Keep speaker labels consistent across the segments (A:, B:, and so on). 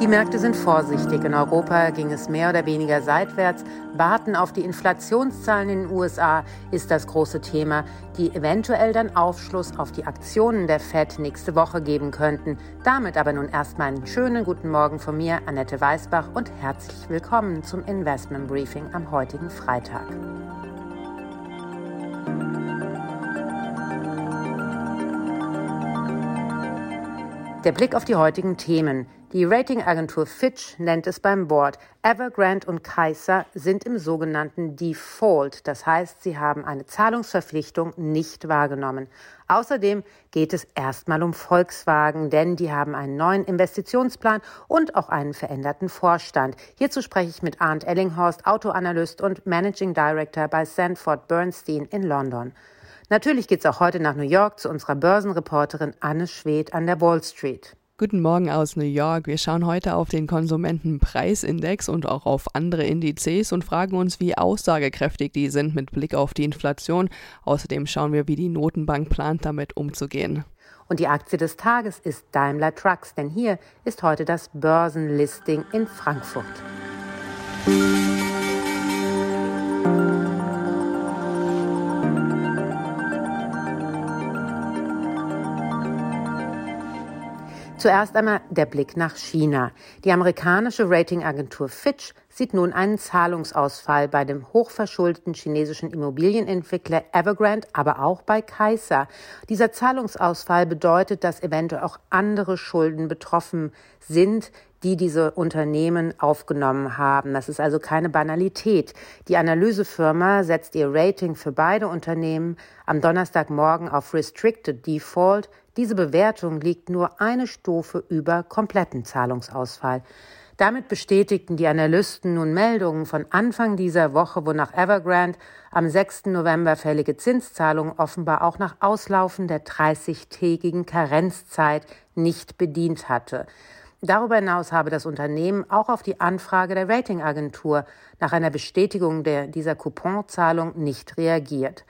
A: Die Märkte sind vorsichtig. In Europa ging es mehr oder weniger seitwärts. Warten auf die Inflationszahlen in den USA ist das große Thema, die eventuell dann Aufschluss auf die Aktionen der Fed nächste Woche geben könnten. Damit aber nun erstmal einen schönen guten Morgen von mir, Annette Weißbach, und herzlich willkommen zum Investment Briefing am heutigen Freitag. Der Blick auf die heutigen Themen. Die Ratingagentur Fitch nennt es beim Board. Evergrande und Kaiser sind im sogenannten Default. Das heißt, sie haben eine Zahlungsverpflichtung nicht wahrgenommen. Außerdem geht es erstmal um Volkswagen, denn die haben einen neuen Investitionsplan und auch einen veränderten Vorstand. Hierzu spreche ich mit Arndt Ellinghorst, Autoanalyst und Managing Director bei Sanford Bernstein in London. Natürlich geht es auch heute nach New York zu unserer Börsenreporterin Anne Schwedt an der Wall Street.
B: Guten Morgen aus New York. Wir schauen heute auf den Konsumentenpreisindex und auch auf andere Indizes und fragen uns, wie aussagekräftig die sind mit Blick auf die Inflation. Außerdem schauen wir, wie die Notenbank plant, damit umzugehen.
A: Und die Aktie des Tages ist Daimler Trucks, denn hier ist heute das Börsenlisting in Frankfurt. Zuerst einmal der Blick nach China. Die amerikanische Ratingagentur Fitch sieht nun einen Zahlungsausfall bei dem hochverschuldeten chinesischen Immobilienentwickler Evergrande, aber auch bei Kaiser. Dieser Zahlungsausfall bedeutet, dass eventuell auch andere Schulden betroffen sind, die diese Unternehmen aufgenommen haben. Das ist also keine Banalität. Die Analysefirma setzt ihr Rating für beide Unternehmen am Donnerstagmorgen auf Restricted Default diese Bewertung liegt nur eine Stufe über kompletten Zahlungsausfall. Damit bestätigten die Analysten nun Meldungen von Anfang dieser Woche, wonach Evergrande am 6. November fällige Zinszahlungen offenbar auch nach Auslaufen der 30-tägigen Karenzzeit nicht bedient hatte. Darüber hinaus habe das Unternehmen auch auf die Anfrage der Ratingagentur nach einer Bestätigung der, dieser Couponzahlung nicht reagiert.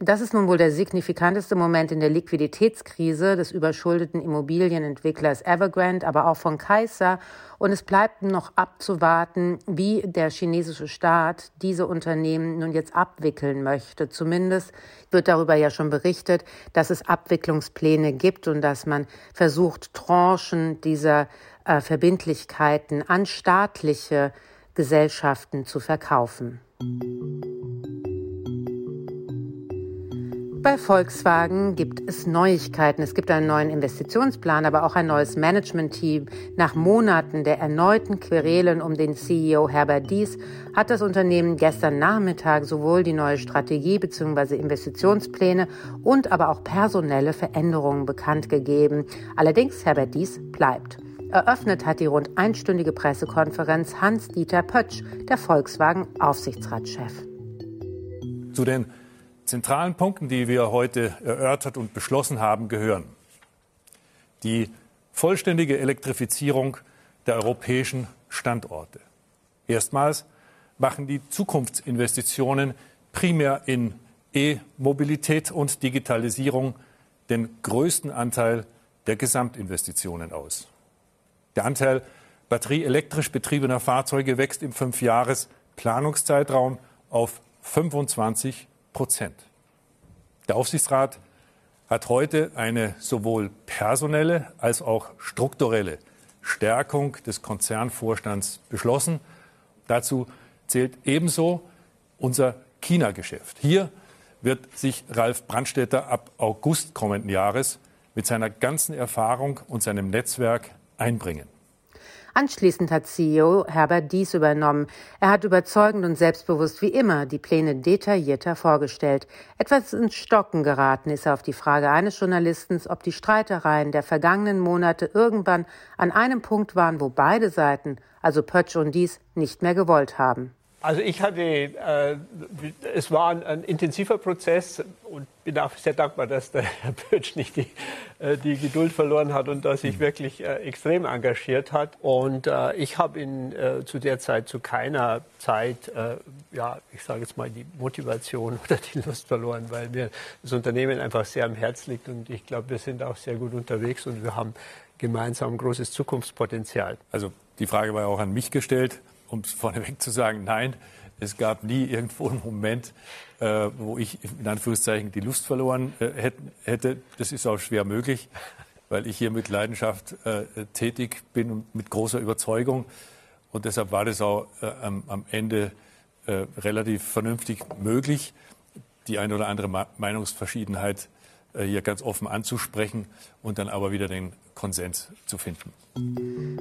A: Das ist nun wohl der signifikanteste Moment in der Liquiditätskrise des überschuldeten Immobilienentwicklers Evergrande, aber auch von Kaiser. Und es bleibt noch abzuwarten, wie der chinesische Staat diese Unternehmen nun jetzt abwickeln möchte. Zumindest wird darüber ja schon berichtet, dass es Abwicklungspläne gibt und dass man versucht, Tranchen dieser äh, Verbindlichkeiten an staatliche Gesellschaften zu verkaufen. Bei Volkswagen gibt es Neuigkeiten. Es gibt einen neuen Investitionsplan, aber auch ein neues Managementteam. Nach Monaten der erneuten Querelen um den CEO Herbert Dies hat das Unternehmen gestern Nachmittag sowohl die neue Strategie bzw. Investitionspläne und aber auch personelle Veränderungen bekannt gegeben. Allerdings Herbert Dies bleibt. Eröffnet hat die rund einstündige Pressekonferenz Hans-Dieter Pötsch, der Volkswagen-Aufsichtsratschef.
C: Zu den zentralen Punkten, die wir heute erörtert und beschlossen haben, gehören die vollständige Elektrifizierung der europäischen Standorte. Erstmals machen die Zukunftsinvestitionen primär in E-Mobilität und Digitalisierung den größten Anteil der Gesamtinvestitionen aus. Der Anteil batterieelektrisch betriebener Fahrzeuge wächst im Fünfjahres-Planungszeitraum auf 25 Prozent. Der Aufsichtsrat hat heute eine sowohl personelle als auch strukturelle Stärkung des Konzernvorstands beschlossen. Dazu zählt ebenso unser China-Geschäft. Hier wird sich Ralf Brandstätter ab August kommenden Jahres mit seiner ganzen Erfahrung und seinem Netzwerk einbringen.
A: Anschließend hat CEO Herbert Dies übernommen. Er hat überzeugend und selbstbewusst wie immer die Pläne detaillierter vorgestellt. Etwas ins Stocken geraten ist er auf die Frage eines Journalisten, ob die Streitereien der vergangenen Monate irgendwann an einem Punkt waren, wo beide Seiten, also Pötsch und Dies, nicht mehr gewollt haben.
D: Also ich hatte, äh, es war ein, ein, intensiver Prozess und bin auch sehr dankbar, dass der Herr Pötsch nicht die, äh, die Geduld verloren hat und dass sich mhm. wirklich äh, extrem engagiert hat. Und äh, ich habe ihn äh, zu der Zeit zu keiner Zeit, äh, ja, ich sage jetzt mal, die Motivation oder die Lust verloren, weil mir das Unternehmen einfach sehr am Herz liegt und ich glaube, wir sind auch sehr gut unterwegs und wir haben gemeinsam ein großes Zukunftspotenzial.
C: Also die Frage war ja auch an mich gestellt um es vorneweg zu sagen, nein, es gab nie irgendwo einen Moment, äh, wo ich in Anführungszeichen die Lust verloren äh, hätte. Das ist auch schwer möglich, weil ich hier mit Leidenschaft äh, tätig bin und mit großer Überzeugung. Und deshalb war das auch äh, am, am, Ende äh, relativ vernünftig möglich, die eine oder andere Meinungsverschiedenheit äh, hier ganz offen anzusprechen und dann aber wieder den Konsens zu finden.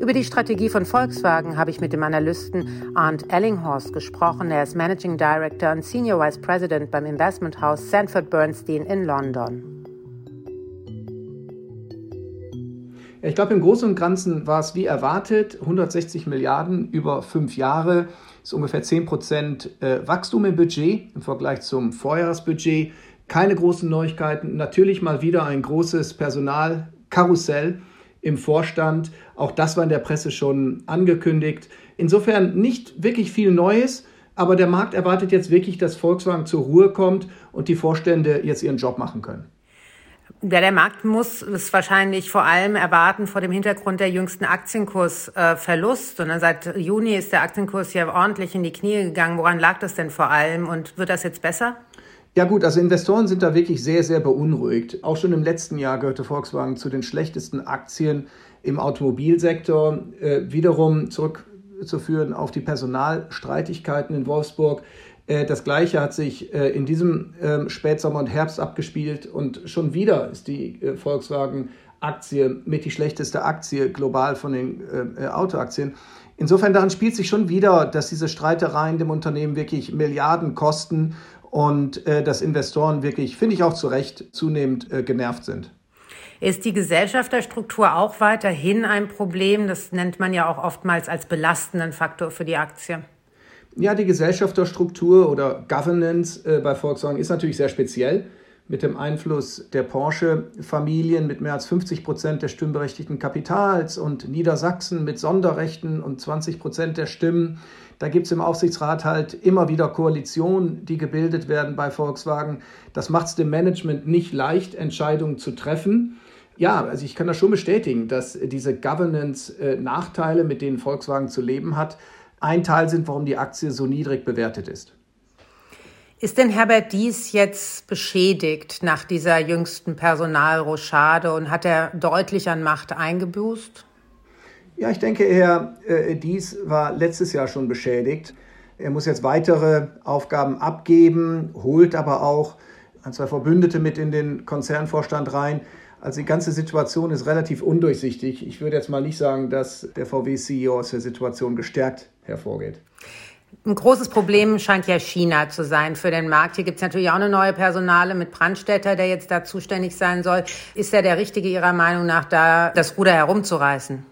A: Über die Strategie von Volkswagen habe ich mit dem Analysten Arndt Ellinghorst gesprochen. Er ist Managing Director und Senior Vice President beim Investment House Sanford Bernstein in London.
E: Ich glaube, im Großen und Ganzen war es wie erwartet. 160 Milliarden über fünf Jahre ist ungefähr 10 Prozent äh, Wachstum im Budget im Vergleich zum Vorjahresbudget. Keine großen Neuigkeiten. Natürlich mal wieder ein großes Personalkarussell im Vorstand. Auch das war in der Presse schon angekündigt. Insofern nicht wirklich viel Neues, aber der Markt erwartet jetzt wirklich, dass Volkswagen zur Ruhe kommt und die Vorstände jetzt ihren Job machen können.
A: Ja, der Markt muss es wahrscheinlich vor allem erwarten vor dem Hintergrund der jüngsten Aktienkursverlust. Und seit Juni ist der Aktienkurs ja ordentlich in die Knie gegangen. Woran lag das denn vor allem? Und wird das jetzt besser?
E: Ja gut, also Investoren sind da wirklich sehr, sehr beunruhigt. Auch schon im letzten Jahr gehörte Volkswagen zu den schlechtesten Aktien im Automobilsektor. Äh, wiederum zurückzuführen auf die Personalstreitigkeiten in Wolfsburg. Äh, das Gleiche hat sich äh, in diesem äh, Spätsommer und Herbst abgespielt und schon wieder ist die äh, Volkswagen-Aktie mit die schlechteste Aktie global von den äh, Autoaktien. Insofern daran spielt sich schon wieder, dass diese Streitereien dem Unternehmen wirklich Milliarden kosten und äh, dass Investoren wirklich, finde ich auch zu Recht, zunehmend äh, genervt sind.
A: Ist die Gesellschafterstruktur auch weiterhin ein Problem? Das nennt man ja auch oftmals als belastenden Faktor für die Aktie.
E: Ja, die Gesellschafterstruktur oder Governance äh, bei Volkswagen ist natürlich sehr speziell mit dem Einfluss der Porsche-Familien mit mehr als 50 Prozent des stimmberechtigten Kapitals und Niedersachsen mit Sonderrechten und 20 Prozent der Stimmen. Da gibt es im Aufsichtsrat halt immer wieder Koalitionen, die gebildet werden bei Volkswagen. Das macht es dem Management nicht leicht, Entscheidungen zu treffen. Ja, also ich kann das schon bestätigen, dass diese Governance-Nachteile, mit denen Volkswagen zu leben hat, ein Teil sind, warum die Aktie so niedrig bewertet ist.
A: Ist denn Herbert Dies jetzt beschädigt nach dieser jüngsten Personalrochade und hat er deutlich an Macht eingebüßt?
E: Ja, ich denke, Herr äh, Dies war letztes Jahr schon beschädigt. Er muss jetzt weitere Aufgaben abgeben, holt aber auch ein, zwei Verbündete mit in den Konzernvorstand rein. Also die ganze Situation ist relativ undurchsichtig. Ich würde jetzt mal nicht sagen, dass der VW-CEO aus der Situation gestärkt hervorgeht.
A: Ein großes Problem scheint ja China zu sein für den Markt. Hier gibt es natürlich auch eine neue Personale mit Brandstätter, der jetzt da zuständig sein soll. Ist er der Richtige Ihrer Meinung nach, da das Ruder herumzureißen?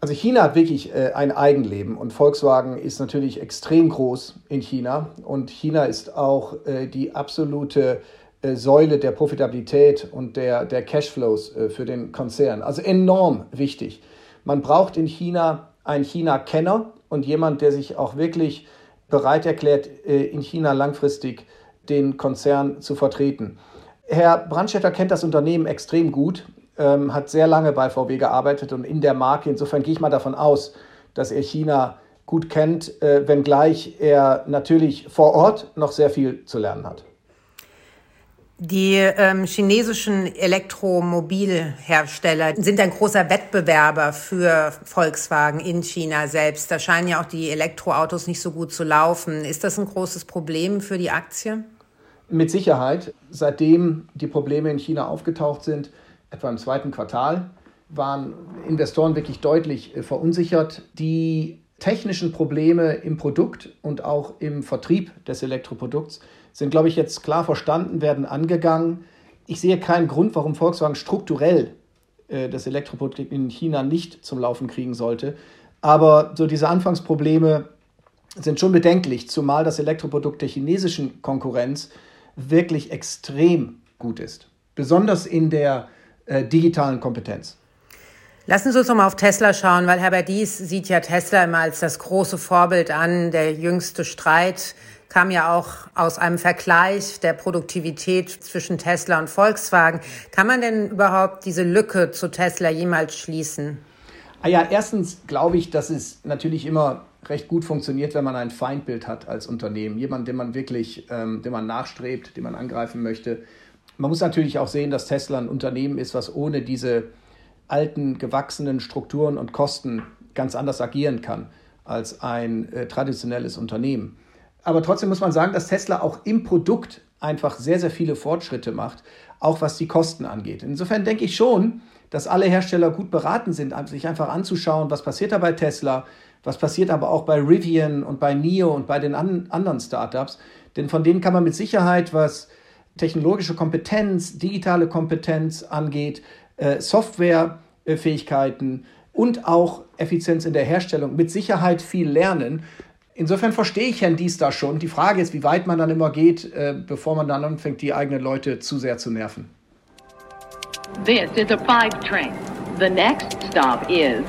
E: Also China hat wirklich äh, ein Eigenleben und Volkswagen ist natürlich extrem groß in China und China ist auch äh, die absolute äh, Säule der Profitabilität und der, der Cashflows äh, für den Konzern. Also enorm wichtig. Man braucht in China einen China-Kenner und jemand, der sich auch wirklich bereit erklärt, äh, in China langfristig den Konzern zu vertreten. Herr Brandstätter kennt das Unternehmen extrem gut, ähm, hat sehr lange bei VW gearbeitet und in der Marke. Insofern gehe ich mal davon aus, dass er China gut kennt, äh, wenngleich er natürlich vor Ort noch sehr viel zu lernen hat.
A: Die ähm, chinesischen Elektromobilhersteller sind ein großer Wettbewerber für Volkswagen in China selbst. Da scheinen ja auch die Elektroautos nicht so gut zu laufen. Ist das ein großes Problem für die Aktie?
E: Mit Sicherheit. Seitdem die Probleme in China aufgetaucht sind, etwa im zweiten Quartal, waren Investoren wirklich deutlich äh, verunsichert. Die technischen Probleme im Produkt und auch im Vertrieb des Elektroprodukts sind, glaube ich, jetzt klar verstanden, werden angegangen. Ich sehe keinen Grund, warum Volkswagen strukturell äh, das Elektroprodukt in China nicht zum Laufen kriegen sollte. Aber so diese Anfangsprobleme sind schon bedenklich, zumal das Elektroprodukt der chinesischen Konkurrenz wirklich extrem gut ist, besonders in der äh, digitalen Kompetenz.
A: Lassen Sie uns noch mal auf Tesla schauen, weil Herbert Dies sieht ja Tesla immer als das große Vorbild an. Der jüngste Streit kam ja auch aus einem Vergleich der Produktivität zwischen Tesla und Volkswagen. Kann man denn überhaupt diese Lücke zu Tesla jemals schließen?
E: Ah ja, erstens glaube ich, dass es natürlich immer recht gut funktioniert, wenn man ein Feindbild hat als Unternehmen. Jemand, den man wirklich, ähm, den man nachstrebt, den man angreifen möchte. Man muss natürlich auch sehen, dass Tesla ein Unternehmen ist, was ohne diese alten, gewachsenen Strukturen und Kosten ganz anders agieren kann als ein äh, traditionelles Unternehmen. Aber trotzdem muss man sagen, dass Tesla auch im Produkt einfach sehr, sehr viele Fortschritte macht, auch was die Kosten angeht. Insofern denke ich schon, dass alle Hersteller gut beraten sind, sich einfach anzuschauen, was passiert da bei Tesla, was passiert aber auch bei Rivian und bei NIO und bei den an anderen Startups. Denn von denen kann man mit Sicherheit, was technologische Kompetenz, digitale Kompetenz angeht, äh, Softwarefähigkeiten und auch Effizienz in der Herstellung mit Sicherheit viel lernen. Insofern verstehe ich Herrn Dies da schon. Die Frage ist, wie weit man dann immer geht, äh, bevor man dann anfängt, die eigenen Leute zu sehr zu nerven.
F: This is a five train. The next stop is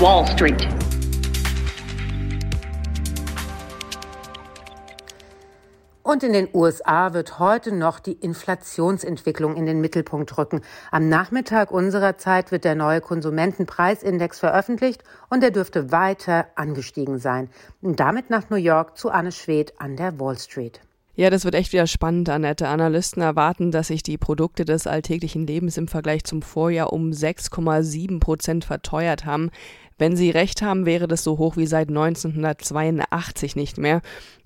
F: Wall Street.
A: Und in den USA wird heute noch die Inflationsentwicklung in den Mittelpunkt rücken. Am Nachmittag unserer Zeit wird der neue Konsumentenpreisindex veröffentlicht und er dürfte weiter angestiegen sein. Und damit nach New York zu Anne Schwedt an der Wall Street.
B: Ja, das wird echt wieder spannend, Annette. Analysten erwarten, dass sich die Produkte des alltäglichen Lebens im Vergleich zum Vorjahr um 6,7 Prozent verteuert haben. Wenn Sie recht haben, wäre das so hoch wie seit 1982 nicht mehr.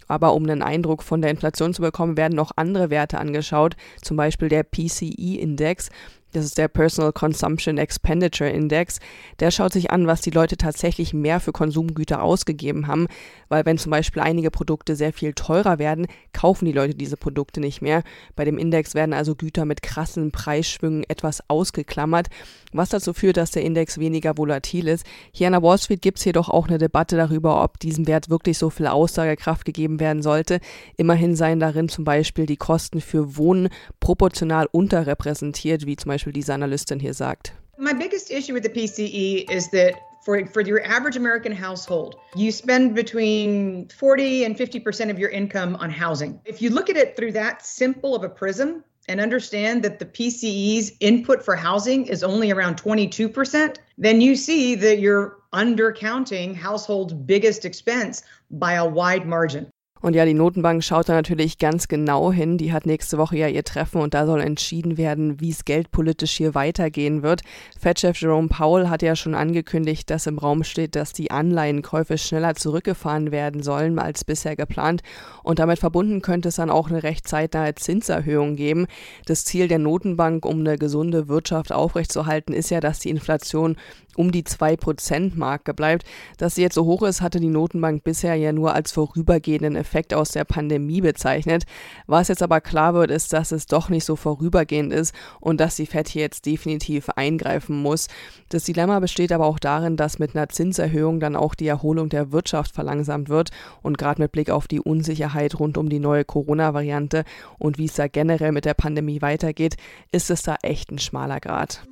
B: Aber um einen Eindruck von der Inflation zu bekommen, werden noch andere Werte angeschaut, zum Beispiel der PCE-Index. Das ist der Personal Consumption Expenditure Index. Der schaut sich an, was die Leute tatsächlich mehr für Konsumgüter ausgegeben haben, weil wenn zum Beispiel einige Produkte sehr viel teurer werden, kaufen die Leute diese Produkte nicht mehr. Bei dem Index werden also Güter mit krassen Preisschwüngen etwas ausgeklammert, was dazu führt, dass der Index weniger volatil ist. Hier an der Wall Street gibt es jedoch auch eine Debatte darüber, ob diesem Wert wirklich so viel Aussagekraft gegeben werden sollte. Immerhin seien darin zum Beispiel die Kosten für Wohnen proportional unterrepräsentiert, wie zum Beispiel diese Analystin hier sagt.
G: My biggest issue with the PCE is that for, for your average American household, you spend between 40 and 50% of your income on housing. If you look at it through that simple of a prism and understand that the PCE's input for housing is only around 22%, then you see that you're undercounting households' biggest expense by a wide margin.
B: Und ja, die Notenbank schaut da natürlich ganz genau hin. Die hat nächste Woche ja ihr Treffen und da soll entschieden werden, wie es geldpolitisch hier weitergehen wird. Fed-Chef Jerome Powell hat ja schon angekündigt, dass im Raum steht, dass die Anleihenkäufe schneller zurückgefahren werden sollen als bisher geplant. Und damit verbunden könnte es dann auch eine recht zeitnahe Zinserhöhung geben. Das Ziel der Notenbank, um eine gesunde Wirtschaft aufrechtzuerhalten, ist ja, dass die Inflation um die 2%-Marke bleibt. Dass sie jetzt so hoch ist, hatte die Notenbank bisher ja nur als vorübergehenden Effekt aus der Pandemie bezeichnet. Was jetzt aber klar wird, ist, dass es doch nicht so vorübergehend ist und dass die FED hier jetzt definitiv eingreifen muss. Das Dilemma besteht aber auch darin, dass mit einer Zinserhöhung dann auch die Erholung der Wirtschaft verlangsamt wird und gerade mit Blick auf die Unsicherheit rund um die neue Corona-Variante und wie es da generell mit der Pandemie weitergeht, ist es da echt ein schmaler Grad.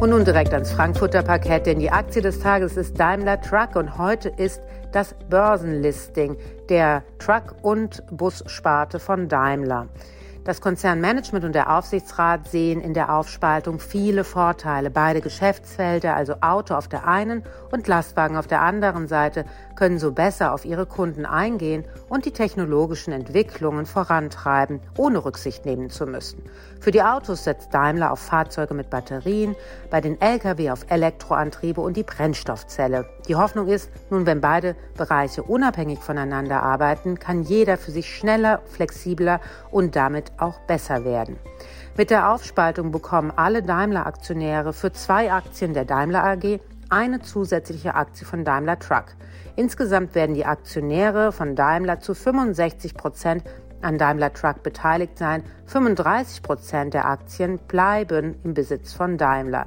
A: Und nun direkt ans Frankfurter Parkett, denn die Aktie des Tages ist Daimler Truck und heute ist das Börsenlisting der Truck- und Bussparte von Daimler. Das Konzernmanagement und der Aufsichtsrat sehen in der Aufspaltung viele Vorteile. Beide Geschäftsfelder, also Auto auf der einen und Lastwagen auf der anderen Seite, können so besser auf ihre Kunden eingehen und die technologischen Entwicklungen vorantreiben, ohne Rücksicht nehmen zu müssen. Für die Autos setzt Daimler auf Fahrzeuge mit Batterien, bei den Lkw auf Elektroantriebe und die Brennstoffzelle. Die Hoffnung ist, nun wenn beide Bereiche unabhängig voneinander arbeiten, kann jeder für sich schneller, flexibler und damit auch besser werden. Mit der Aufspaltung bekommen alle Daimler-Aktionäre für zwei Aktien der Daimler AG eine zusätzliche Aktie von Daimler Truck. Insgesamt werden die Aktionäre von Daimler zu 65 Prozent an Daimler Truck beteiligt sein. 35 Prozent der Aktien bleiben im Besitz von Daimler.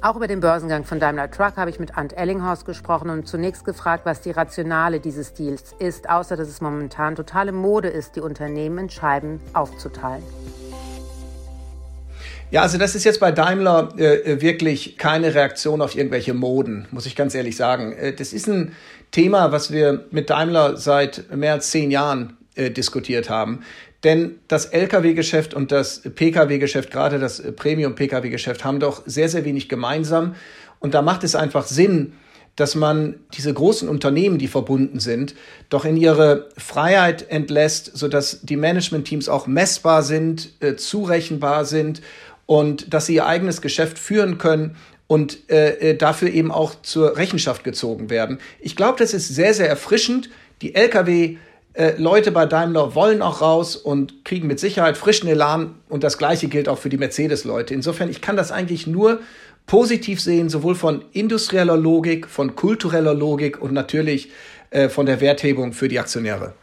A: Auch über den Börsengang von Daimler Truck habe ich mit Ant Ellinghorst gesprochen und zunächst gefragt, was die Rationale dieses Deals ist, außer dass es momentan totale Mode ist, die Unternehmen in Scheiben aufzuteilen.
E: Ja, also das ist jetzt bei Daimler äh, wirklich keine Reaktion auf irgendwelche Moden, muss ich ganz ehrlich sagen. Äh, das ist ein Thema, was wir mit Daimler seit mehr als zehn Jahren äh, diskutiert haben. Denn das Lkw-Geschäft und das Pkw-Geschäft, gerade das Premium-Pkw-Geschäft, haben doch sehr, sehr wenig gemeinsam. Und da macht es einfach Sinn, dass man diese großen Unternehmen, die verbunden sind, doch in ihre Freiheit entlässt, sodass die Management-Teams auch messbar sind, äh, zurechenbar sind und dass sie ihr eigenes Geschäft führen können und äh, äh dafür eben auch zur Rechenschaft gezogen werden. Ich glaube, das ist sehr, sehr erfrischend. Die Lkw äh, Leute bei Daimler wollen auch raus und kriegen mit Sicherheit frischen Elan und das gleiche gilt auch für die Mercedes-Leute. Insofern, ich kann das eigentlich nur positiv sehen, sowohl von industrieller Logik, von kultureller Logik und natürlich äh, von der Werthebung für die Aktionäre.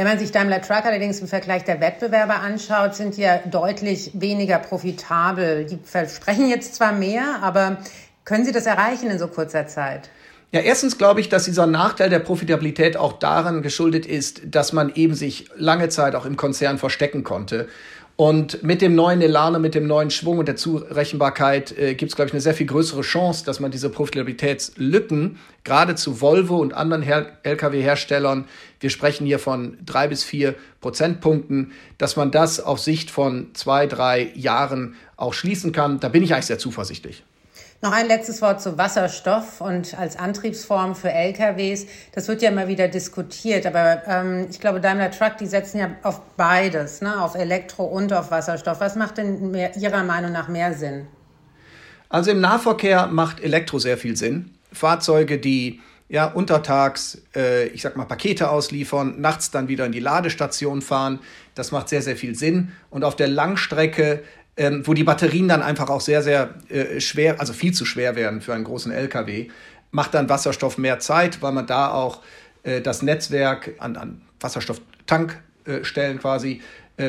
A: Wenn man sich Daimler Truck allerdings im Vergleich der Wettbewerber anschaut, sind die ja deutlich weniger profitabel. Die versprechen jetzt zwar mehr, aber können sie das erreichen in so kurzer Zeit?
E: Ja, erstens glaube ich, dass dieser Nachteil der Profitabilität auch daran geschuldet ist, dass man eben sich lange Zeit auch im Konzern verstecken konnte. Und mit dem neuen Elan und mit dem neuen Schwung und der Zurechenbarkeit äh, gibt es, glaube ich, eine sehr viel größere Chance, dass man diese Profitabilitätslücken, gerade zu Volvo und anderen Lkw-Herstellern, wir sprechen hier von drei bis vier Prozentpunkten, dass man das auf Sicht von zwei, drei Jahren auch schließen kann. Da bin ich eigentlich sehr zuversichtlich.
A: Noch ein letztes Wort zu Wasserstoff und als Antriebsform für LKWs. Das wird ja immer wieder diskutiert, aber ähm, ich glaube, Daimler Truck, die setzen ja auf beides, ne? auf Elektro und auf Wasserstoff. Was macht denn mehr, Ihrer Meinung nach mehr Sinn?
E: Also im Nahverkehr macht Elektro sehr viel Sinn. Fahrzeuge, die ja untertags, äh, ich sag mal, Pakete ausliefern, nachts dann wieder in die Ladestation fahren, das macht sehr, sehr viel Sinn. Und auf der Langstrecke ähm, wo die Batterien dann einfach auch sehr, sehr äh, schwer, also viel zu schwer werden für einen großen LKW, macht dann Wasserstoff mehr Zeit, weil man da auch äh, das Netzwerk an, an Wasserstofftankstellen äh, quasi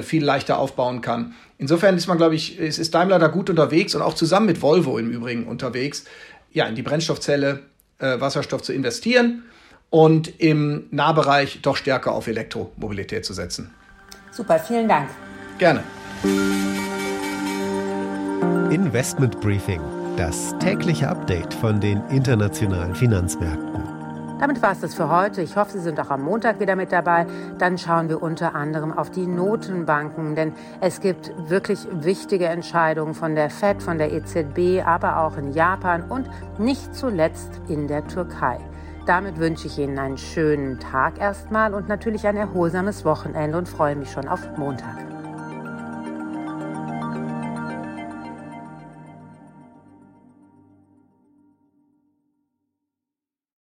E: viel leichter aufbauen kann. Insofern ist man, glaube ich, ist, ist Daimler da gut unterwegs und auch zusammen mit Volvo im Übrigen unterwegs, ja, in die Brennstoffzelle äh, Wasserstoff zu investieren und im Nahbereich doch stärker auf Elektromobilität zu setzen.
A: Super, vielen Dank.
E: Gerne.
H: Investment Briefing, das tägliche Update von den internationalen Finanzmärkten.
A: Damit war es das für heute. Ich hoffe, Sie sind auch am Montag wieder mit dabei. Dann schauen wir unter anderem auf die Notenbanken, denn es gibt wirklich wichtige Entscheidungen von der Fed, von der EZB, aber auch in Japan und nicht zuletzt in der Türkei. Damit wünsche ich Ihnen einen schönen Tag erstmal und natürlich ein erholsames Wochenende und freue mich schon auf Montag.